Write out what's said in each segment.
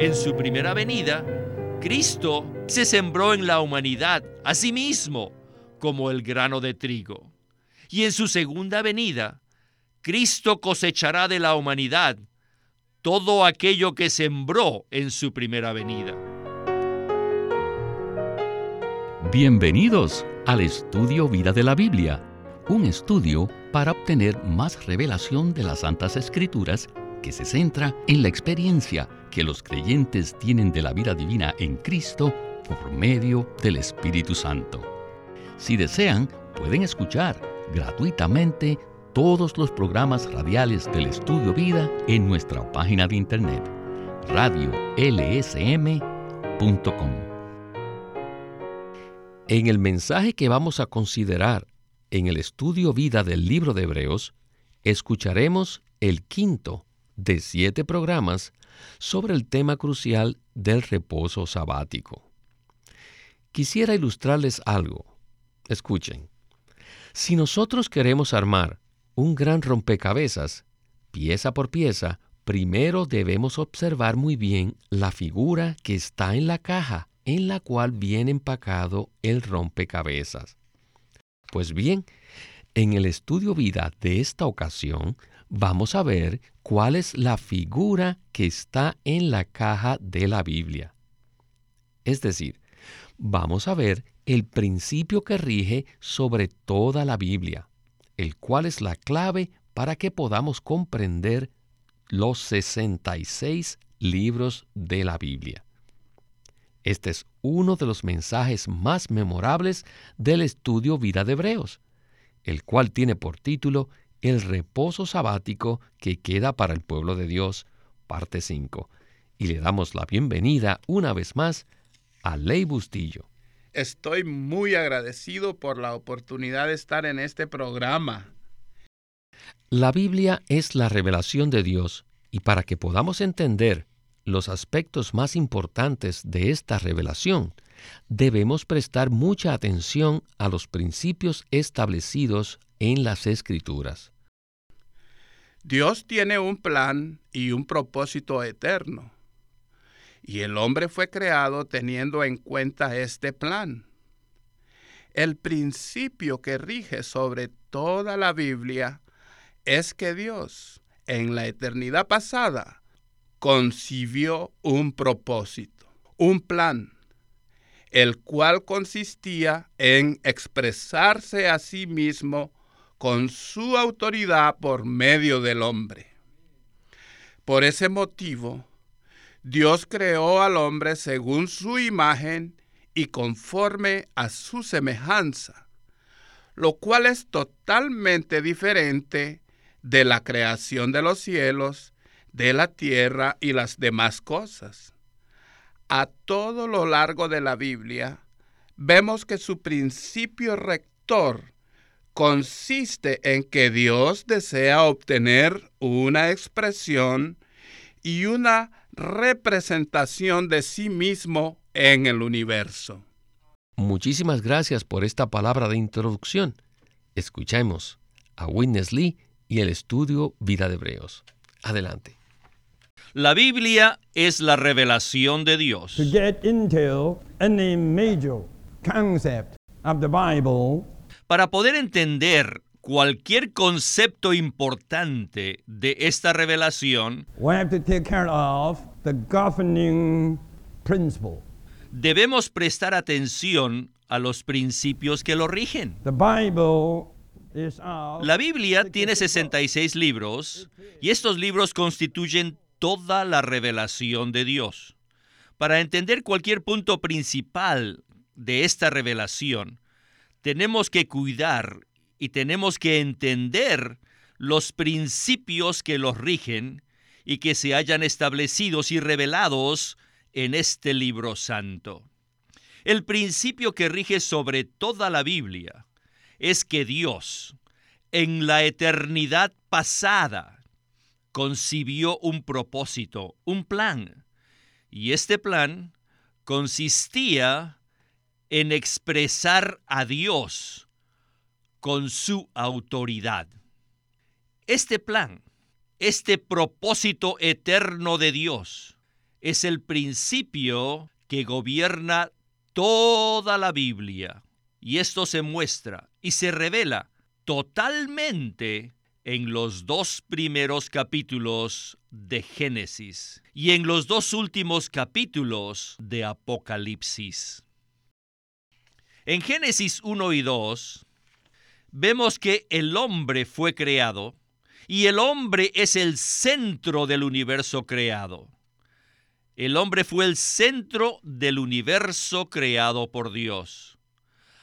En su primera venida, Cristo se sembró en la humanidad a sí mismo como el grano de trigo. Y en su segunda venida, Cristo cosechará de la humanidad todo aquello que sembró en su primera venida. Bienvenidos al estudio Vida de la Biblia, un estudio para obtener más revelación de las Santas Escrituras que se centra en la experiencia que los creyentes tienen de la vida divina en Cristo por medio del Espíritu Santo. Si desean, pueden escuchar gratuitamente todos los programas radiales del Estudio Vida en nuestra página de internet radiolsm.com. En el mensaje que vamos a considerar en el Estudio Vida del libro de Hebreos, escucharemos el quinto de siete programas sobre el tema crucial del reposo sabático. Quisiera ilustrarles algo. Escuchen. Si nosotros queremos armar un gran rompecabezas, pieza por pieza, primero debemos observar muy bien la figura que está en la caja en la cual viene empacado el rompecabezas. Pues bien, en el estudio vida de esta ocasión vamos a ver cuál es la figura que está en la caja de la Biblia. Es decir, vamos a ver el principio que rige sobre toda la Biblia, el cual es la clave para que podamos comprender los 66 libros de la Biblia. Este es uno de los mensajes más memorables del estudio Vida de Hebreos, el cual tiene por título El reposo sabático que queda para el pueblo de Dios, parte 5. Y le damos la bienvenida una vez más a Ley Bustillo. Estoy muy agradecido por la oportunidad de estar en este programa. La Biblia es la revelación de Dios y para que podamos entender los aspectos más importantes de esta revelación, debemos prestar mucha atención a los principios establecidos en las Escrituras. Dios tiene un plan y un propósito eterno. Y el hombre fue creado teniendo en cuenta este plan. El principio que rige sobre toda la Biblia es que Dios, en la eternidad pasada, concibió un propósito, un plan, el cual consistía en expresarse a sí mismo con su autoridad por medio del hombre. Por ese motivo, Dios creó al hombre según su imagen y conforme a su semejanza, lo cual es totalmente diferente de la creación de los cielos, de la tierra y las demás cosas. A todo lo largo de la Biblia, vemos que su principio rector consiste en que Dios desea obtener una expresión y una representación de sí mismo en el universo. Muchísimas gracias por esta palabra de introducción. Escuchemos a Witness Lee y el estudio Vida de Hebreos. Adelante. La Biblia es la revelación de Dios. to get into any major concept of the Bible, Para poder entender cualquier concepto importante de esta revelación, debemos prestar atención a los principios que lo rigen. La Biblia tiene 66 libros y estos libros constituyen toda la revelación de Dios. Para entender cualquier punto principal de esta revelación, tenemos que cuidar y tenemos que entender los principios que los rigen y que se hayan establecidos y revelados en este libro santo. El principio que rige sobre toda la Biblia es que Dios, en la eternidad pasada, concibió un propósito, un plan. Y este plan consistía en expresar a Dios con su autoridad. Este plan, este propósito eterno de Dios, es el principio que gobierna toda la Biblia. Y esto se muestra y se revela totalmente en los dos primeros capítulos de Génesis y en los dos últimos capítulos de Apocalipsis. En Génesis 1 y 2 vemos que el hombre fue creado y el hombre es el centro del universo creado. El hombre fue el centro del universo creado por Dios.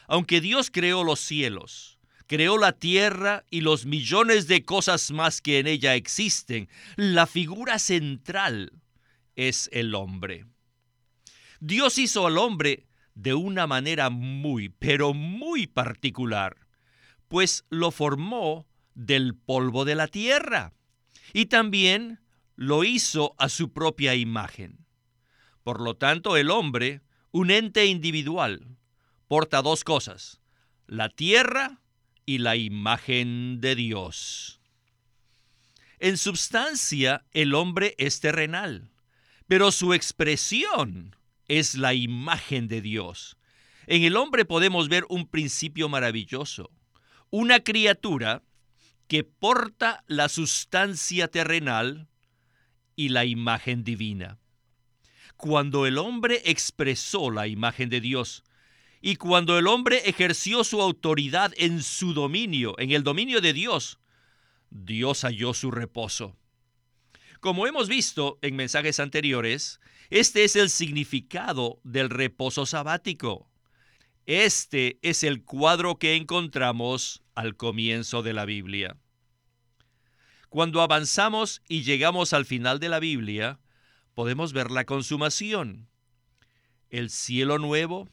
Aunque Dios creó los cielos, creó la tierra y los millones de cosas más que en ella existen, la figura central es el hombre. Dios hizo al hombre de una manera muy, pero muy particular, pues lo formó del polvo de la tierra y también lo hizo a su propia imagen. Por lo tanto, el hombre, un ente individual, porta dos cosas, la tierra y la imagen de Dios. En substancia, el hombre es terrenal, pero su expresión es la imagen de Dios. En el hombre podemos ver un principio maravilloso, una criatura que porta la sustancia terrenal y la imagen divina. Cuando el hombre expresó la imagen de Dios, y cuando el hombre ejerció su autoridad en su dominio, en el dominio de Dios, Dios halló su reposo. Como hemos visto en mensajes anteriores, este es el significado del reposo sabático. Este es el cuadro que encontramos al comienzo de la Biblia. Cuando avanzamos y llegamos al final de la Biblia, podemos ver la consumación. El cielo nuevo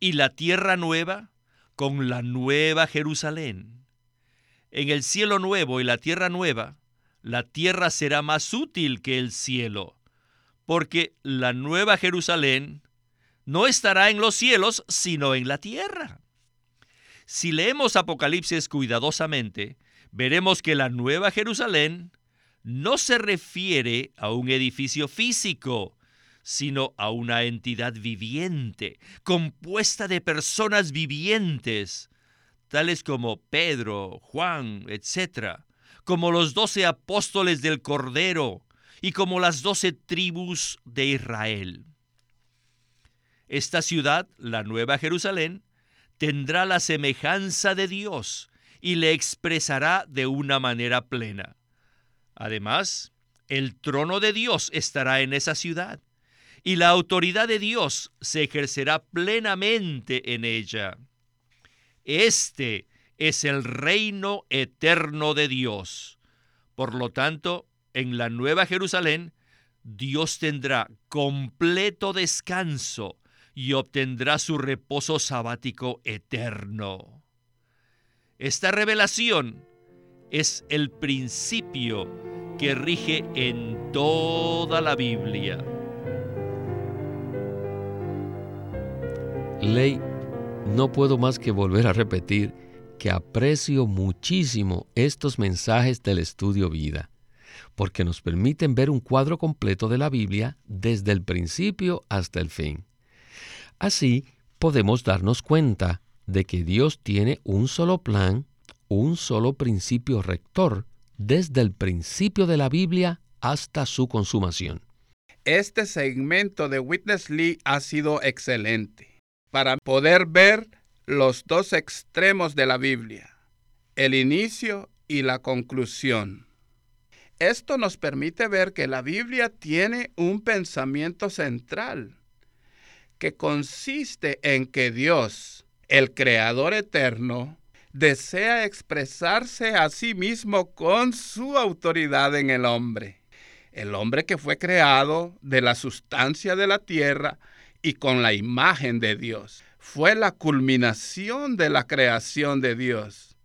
y la tierra nueva con la nueva Jerusalén. En el cielo nuevo y la tierra nueva, la tierra será más útil que el cielo, porque la nueva Jerusalén no estará en los cielos, sino en la tierra. Si leemos Apocalipsis cuidadosamente, veremos que la nueva Jerusalén no se refiere a un edificio físico, sino a una entidad viviente, compuesta de personas vivientes, tales como Pedro, Juan, etc., como los doce apóstoles del Cordero y como las doce tribus de Israel. Esta ciudad, la Nueva Jerusalén, tendrá la semejanza de Dios y le expresará de una manera plena. Además, el trono de Dios estará en esa ciudad y la autoridad de Dios se ejercerá plenamente en ella. Este es el reino eterno de Dios. Por lo tanto, en la Nueva Jerusalén, Dios tendrá completo descanso y obtendrá su reposo sabático eterno. Esta revelación es el principio que rige en toda la Biblia. Ley, no puedo más que volver a repetir que aprecio muchísimo estos mensajes del estudio vida, porque nos permiten ver un cuadro completo de la Biblia desde el principio hasta el fin. Así podemos darnos cuenta de que Dios tiene un solo plan, un solo principio rector, desde el principio de la Biblia hasta su consumación. Este segmento de Witness Lee ha sido excelente para poder ver los dos extremos de la Biblia, el inicio y la conclusión. Esto nos permite ver que la Biblia tiene un pensamiento central, que consiste en que Dios, el Creador eterno, desea expresarse a sí mismo con su autoridad en el hombre. El hombre que fue creado de la sustancia de la tierra y con la imagen de Dios. Fue la culminación de la creación de Dios.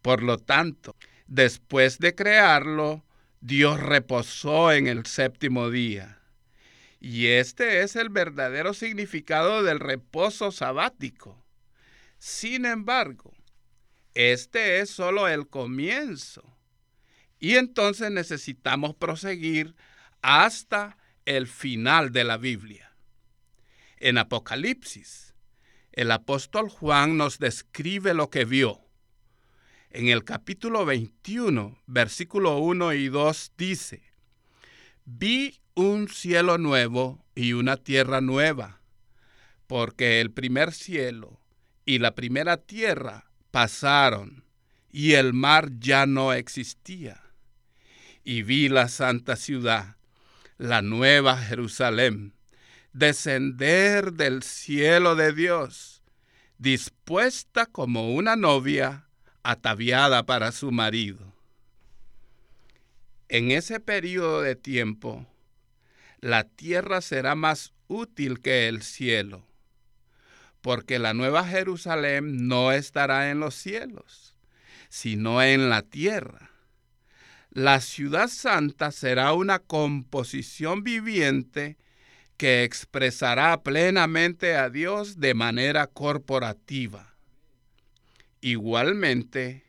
Por lo tanto, después de crearlo, Dios reposó en el séptimo día. Y este es el verdadero significado del reposo sabático. Sin embargo, este es solo el comienzo. Y entonces necesitamos proseguir hasta el final de la Biblia. En Apocalipsis, el apóstol Juan nos describe lo que vio. En el capítulo 21, versículo 1 y 2 dice, Vi un cielo nuevo y una tierra nueva, porque el primer cielo y la primera tierra pasaron y el mar ya no existía. Y vi la santa ciudad, la nueva Jerusalén, descender del cielo de Dios, dispuesta como una novia ataviada para su marido. En ese periodo de tiempo, la tierra será más útil que el cielo, porque la nueva Jerusalén no estará en los cielos, sino en la tierra. La ciudad santa será una composición viviente que expresará plenamente a Dios de manera corporativa. Igualmente,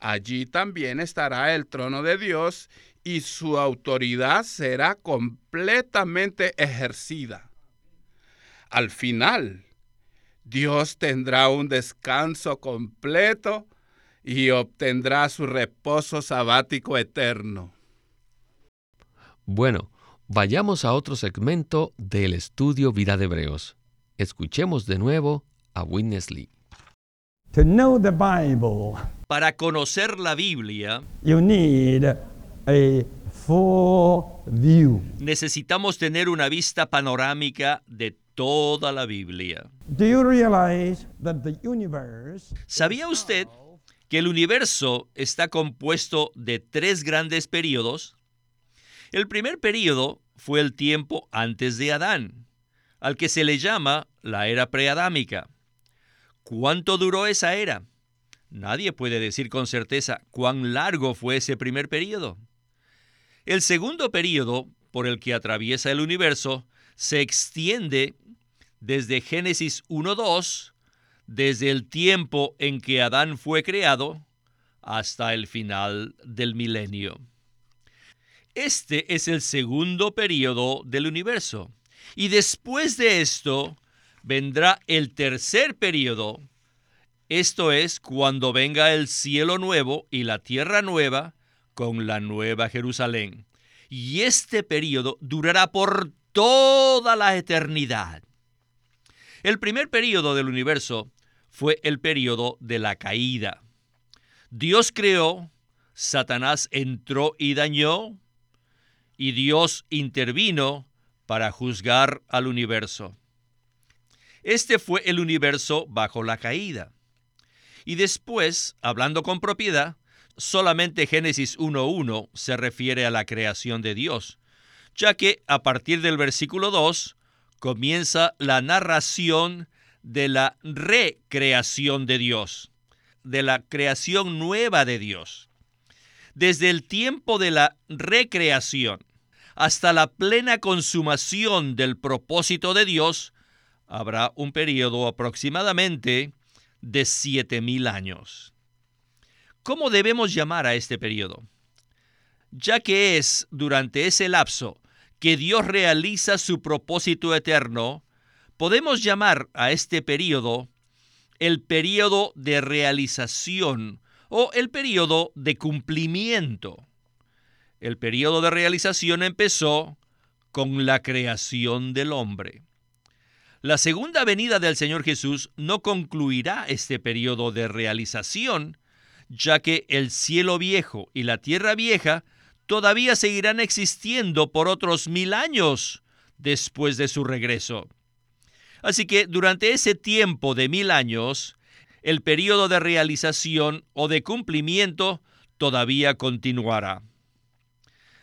allí también estará el trono de Dios y su autoridad será completamente ejercida. Al final, Dios tendrá un descanso completo y obtendrá su reposo sabático eterno. Bueno, vayamos a otro segmento del estudio Vida de Hebreos. Escuchemos de nuevo a Witness Lee. To know the Bible, Para conocer la Biblia, you need a full view. necesitamos tener una vista panorámica de toda la Biblia. Do you realize that the universe ¿Sabía usted que el universo está compuesto de tres grandes periodos? El primer periodo fue el tiempo antes de Adán, al que se le llama la era preadámica. ¿Cuánto duró esa era? Nadie puede decir con certeza cuán largo fue ese primer periodo. El segundo periodo por el que atraviesa el universo se extiende desde Génesis 1.2, desde el tiempo en que Adán fue creado, hasta el final del milenio. Este es el segundo periodo del universo. Y después de esto vendrá el tercer periodo. Esto es cuando venga el cielo nuevo y la tierra nueva con la nueva Jerusalén. Y este periodo durará por toda la eternidad. El primer periodo del universo fue el periodo de la caída. Dios creó, Satanás entró y dañó, y Dios intervino para juzgar al universo. Este fue el universo bajo la caída. Y después, hablando con propiedad, solamente Génesis 1.1 se refiere a la creación de Dios, ya que a partir del versículo 2 comienza la narración de la recreación de Dios, de la creación nueva de Dios. Desde el tiempo de la recreación hasta la plena consumación del propósito de Dios, habrá un periodo aproximadamente de siete mil años. ¿Cómo debemos llamar a este periodo? Ya que es durante ese lapso que Dios realiza su propósito eterno, podemos llamar a este periodo el periodo de realización o el periodo de cumplimiento. El periodo de realización empezó con la creación del hombre. La segunda venida del Señor Jesús no concluirá este periodo de realización, ya que el cielo viejo y la tierra vieja todavía seguirán existiendo por otros mil años después de su regreso. Así que durante ese tiempo de mil años, el periodo de realización o de cumplimiento todavía continuará.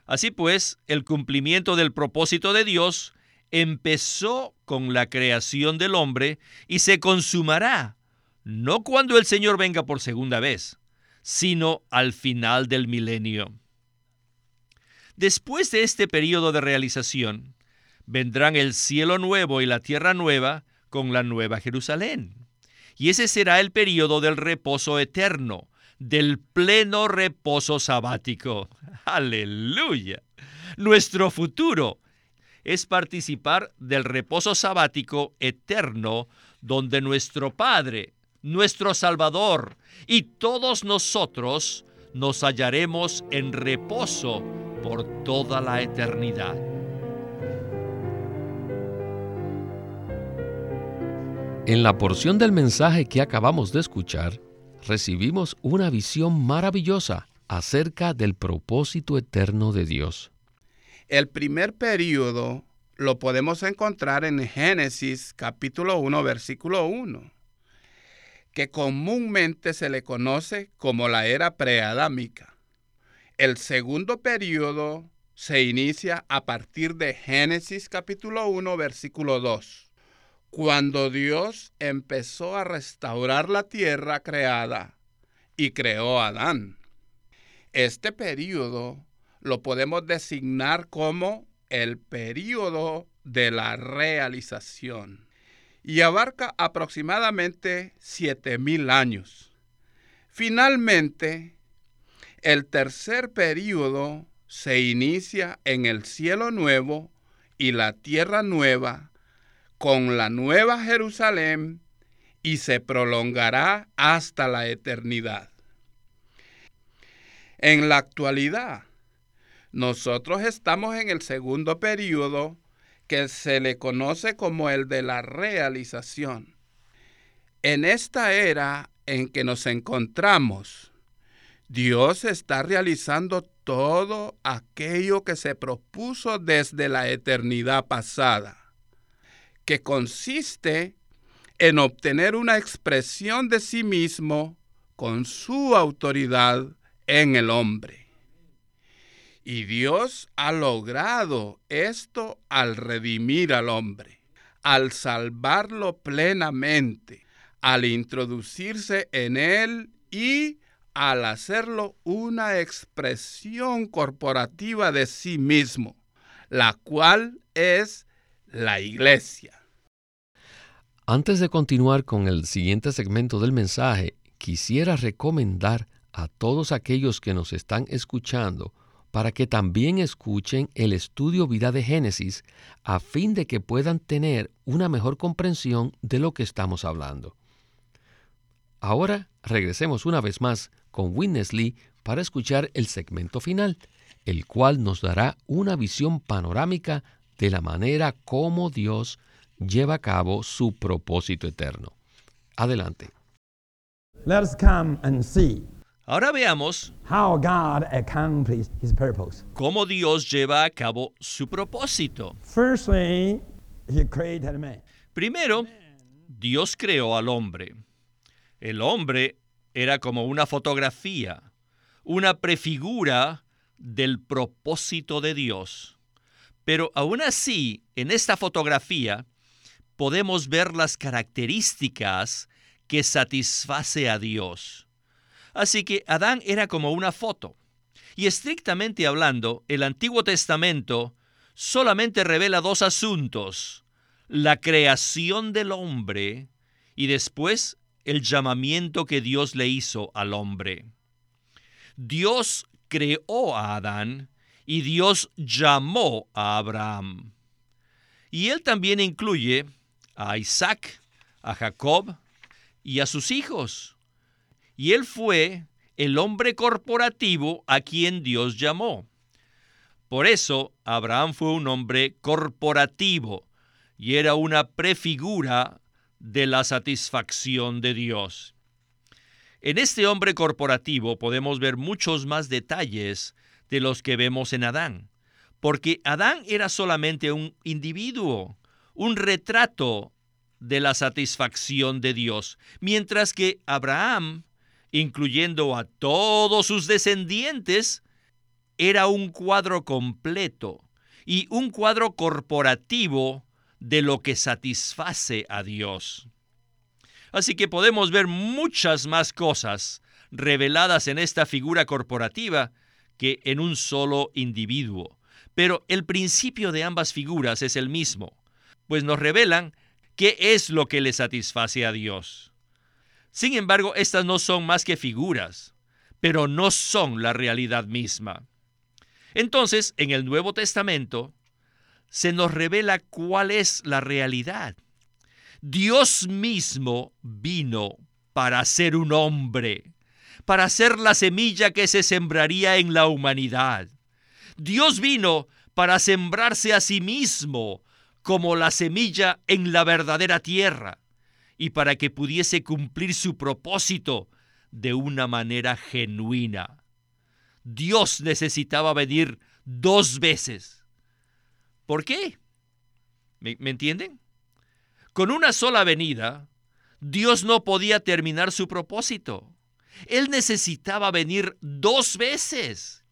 Así pues, el cumplimiento del propósito de Dios empezó con la creación del hombre y se consumará, no cuando el Señor venga por segunda vez, sino al final del milenio. Después de este periodo de realización, vendrán el cielo nuevo y la tierra nueva con la nueva Jerusalén. Y ese será el periodo del reposo eterno, del pleno reposo sabático. Aleluya. Nuestro futuro es participar del reposo sabático eterno donde nuestro Padre, nuestro Salvador y todos nosotros nos hallaremos en reposo por toda la eternidad. En la porción del mensaje que acabamos de escuchar, recibimos una visión maravillosa acerca del propósito eterno de Dios. El primer periodo lo podemos encontrar en Génesis capítulo 1 versículo 1, que comúnmente se le conoce como la era preadámica. El segundo periodo se inicia a partir de Génesis capítulo 1 versículo 2, cuando Dios empezó a restaurar la tierra creada y creó a Adán. Este periodo lo podemos designar como el periodo de la realización y abarca aproximadamente 7000 años. Finalmente, el tercer periodo se inicia en el cielo nuevo y la tierra nueva con la nueva Jerusalén y se prolongará hasta la eternidad. En la actualidad, nosotros estamos en el segundo periodo que se le conoce como el de la realización. En esta era en que nos encontramos, Dios está realizando todo aquello que se propuso desde la eternidad pasada, que consiste en obtener una expresión de sí mismo con su autoridad en el hombre. Y Dios ha logrado esto al redimir al hombre, al salvarlo plenamente, al introducirse en él y al hacerlo una expresión corporativa de sí mismo, la cual es la iglesia. Antes de continuar con el siguiente segmento del mensaje, quisiera recomendar a todos aquellos que nos están escuchando para que también escuchen el estudio vida de Génesis a fin de que puedan tener una mejor comprensión de lo que estamos hablando. Ahora regresemos una vez más con Witness Lee para escuchar el segmento final, el cual nos dará una visión panorámica de la manera como Dios lleva a cabo su propósito eterno. Adelante. Let us come and see Ahora veamos how God accomplished his purpose. cómo Dios lleva a cabo su propósito. Firstly, he created man. Primero, Dios creó al hombre. El hombre era como una fotografía, una prefigura del propósito de Dios. Pero aún así, en esta fotografía podemos ver las características que satisface a Dios. Así que Adán era como una foto. Y estrictamente hablando, el Antiguo Testamento solamente revela dos asuntos, la creación del hombre y después el llamamiento que Dios le hizo al hombre. Dios creó a Adán y Dios llamó a Abraham. Y él también incluye a Isaac, a Jacob y a sus hijos. Y él fue el hombre corporativo a quien Dios llamó. Por eso Abraham fue un hombre corporativo y era una prefigura de la satisfacción de Dios. En este hombre corporativo podemos ver muchos más detalles de los que vemos en Adán, porque Adán era solamente un individuo, un retrato de la satisfacción de Dios, mientras que Abraham, incluyendo a todos sus descendientes, era un cuadro completo y un cuadro corporativo de lo que satisface a Dios. Así que podemos ver muchas más cosas reveladas en esta figura corporativa que en un solo individuo. Pero el principio de ambas figuras es el mismo, pues nos revelan qué es lo que le satisface a Dios. Sin embargo, estas no son más que figuras, pero no son la realidad misma. Entonces, en el Nuevo Testamento, se nos revela cuál es la realidad. Dios mismo vino para ser un hombre, para ser la semilla que se sembraría en la humanidad. Dios vino para sembrarse a sí mismo como la semilla en la verdadera tierra y para que pudiese cumplir su propósito de una manera genuina. Dios necesitaba venir dos veces. ¿Por qué? ¿Me, entienden? Con una sola venida, Dios no podía terminar su propósito. Él necesitaba venir dos veces.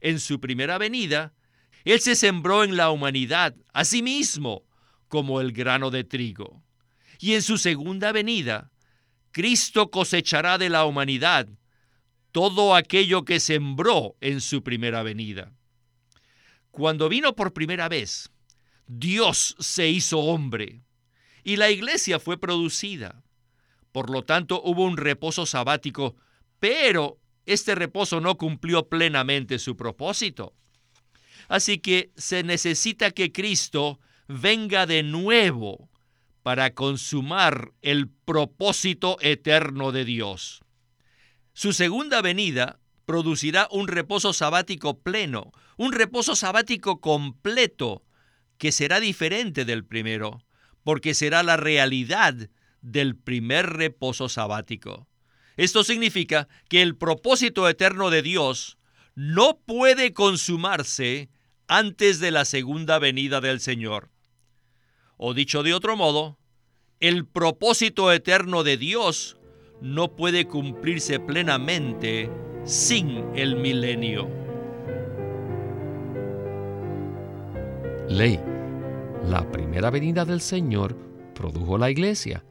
En su primera venida, Él se sembró en la humanidad a sí mismo como el grano de trigo. Y en su segunda venida, Cristo cosechará de la humanidad todo aquello que sembró en su primera venida. Cuando vino por primera vez, Dios se hizo hombre y la iglesia fue producida. Por lo tanto, hubo un reposo sabático, pero este reposo no cumplió plenamente su propósito. Así que se necesita que Cristo venga de nuevo para consumar el propósito eterno de Dios. Su segunda venida producirá un reposo sabático pleno, un reposo sabático completo, que será diferente del primero, porque será la realidad del primer reposo sabático. Esto significa que el propósito eterno de Dios no puede consumarse antes de la segunda venida del Señor. O dicho de otro modo, el propósito eterno de Dios no puede cumplirse plenamente sin el milenio. Ley. La primera venida del Señor produjo la iglesia.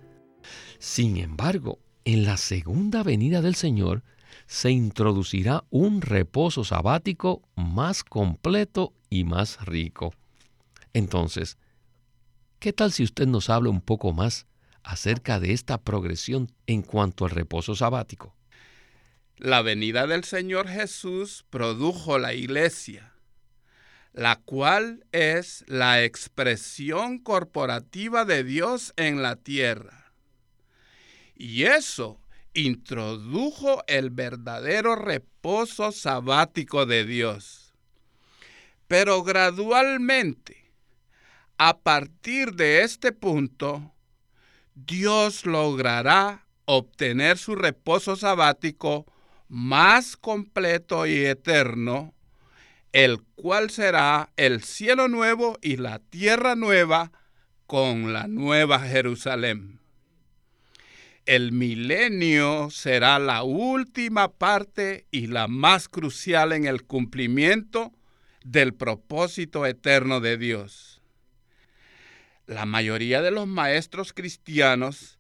Sin embargo, en la segunda venida del Señor se introducirá un reposo sabático más completo y más rico. Entonces, ¿Qué tal si usted nos habla un poco más acerca de esta progresión en cuanto al reposo sabático? La venida del Señor Jesús produjo la iglesia, la cual es la expresión corporativa de Dios en la tierra. Y eso introdujo el verdadero reposo sabático de Dios. Pero gradualmente, a partir de este punto, Dios logrará obtener su reposo sabático más completo y eterno, el cual será el cielo nuevo y la tierra nueva con la nueva Jerusalén. El milenio será la última parte y la más crucial en el cumplimiento del propósito eterno de Dios la mayoría de los maestros cristianos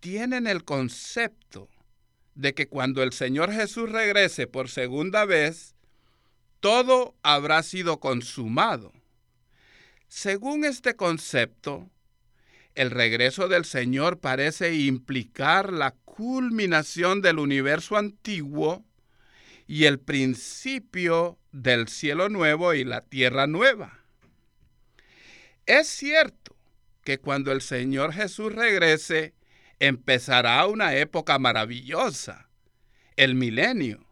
tienen el concepto de que cuando el Señor Jesús regrese por segunda vez, todo habrá sido consumado. Según este concepto, el regreso del Señor parece implicar la culminación del universo antiguo y el principio del cielo nuevo y la tierra nueva. Es cierto que cuando el Señor Jesús regrese, empezará una época maravillosa, el milenio.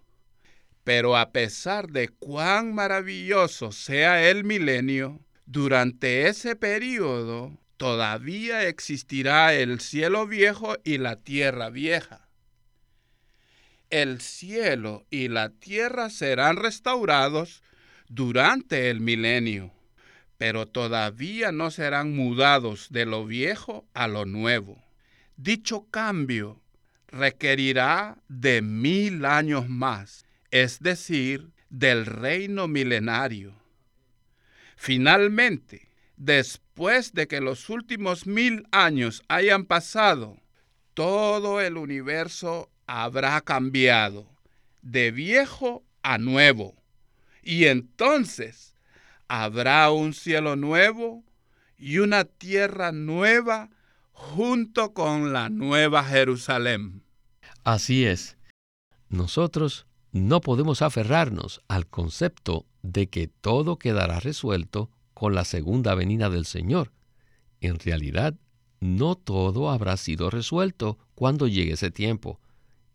Pero a pesar de cuán maravilloso sea el milenio, durante ese periodo todavía existirá el cielo viejo y la tierra vieja. El cielo y la tierra serán restaurados durante el milenio pero todavía no serán mudados de lo viejo a lo nuevo. Dicho cambio requerirá de mil años más, es decir, del reino milenario. Finalmente, después de que los últimos mil años hayan pasado, todo el universo habrá cambiado de viejo a nuevo. Y entonces habrá un cielo nuevo y una tierra nueva junto con la nueva Jerusalén. Así es. Nosotros no podemos aferrarnos al concepto de que todo quedará resuelto con la segunda venida del Señor. En realidad, no todo habrá sido resuelto cuando llegue ese tiempo,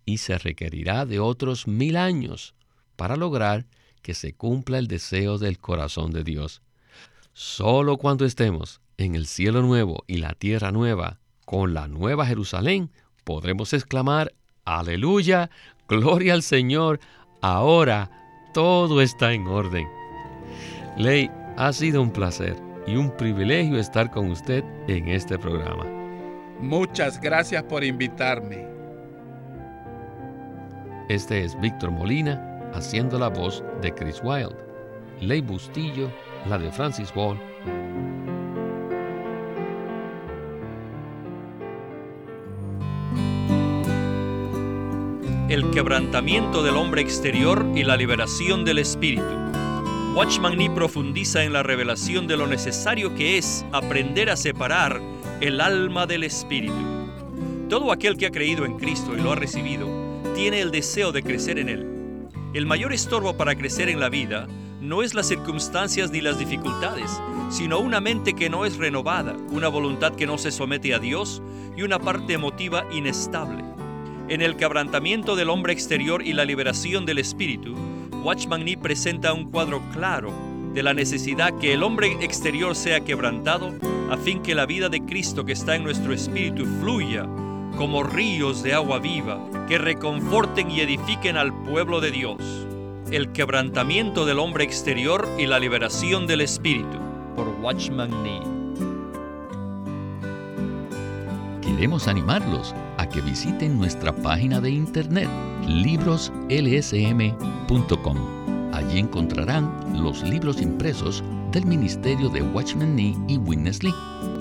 y se requerirá de otros mil años para lograr que se cumpla el deseo del corazón de Dios. Solo cuando estemos en el cielo nuevo y la tierra nueva, con la nueva Jerusalén, podremos exclamar, aleluya, gloria al Señor, ahora todo está en orden. Ley, ha sido un placer y un privilegio estar con usted en este programa. Muchas gracias por invitarme. Este es Víctor Molina haciendo la voz de Chris Wilde. Ley Bustillo, la de Francis Ball. El quebrantamiento del hombre exterior y la liberación del espíritu. Watchman Nee profundiza en la revelación de lo necesario que es aprender a separar el alma del espíritu. Todo aquel que ha creído en Cristo y lo ha recibido tiene el deseo de crecer en Él. El mayor estorbo para crecer en la vida no es las circunstancias ni las dificultades, sino una mente que no es renovada, una voluntad que no se somete a Dios y una parte emotiva inestable. En el quebrantamiento del hombre exterior y la liberación del espíritu, Watchman Nee presenta un cuadro claro de la necesidad que el hombre exterior sea quebrantado a fin que la vida de Cristo que está en nuestro espíritu fluya como ríos de agua viva que reconforten y edifiquen al pueblo de Dios. El quebrantamiento del hombre exterior y la liberación del espíritu por Watchman Nee. Queremos animarlos a que visiten nuestra página de internet libroslsm.com. Allí encontrarán los libros impresos del Ministerio de Watchman Nee y Witness Lee,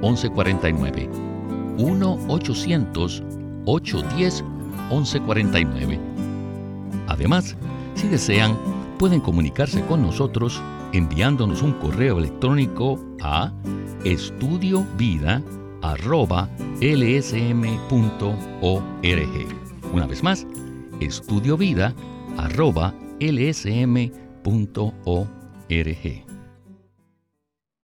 1-800-810-1149. 1-800-810-1149. Además, si desean, pueden comunicarse con nosotros enviándonos un correo electrónico a estudiovida.lsm.org. Una vez más, estudiovida.lsm.org.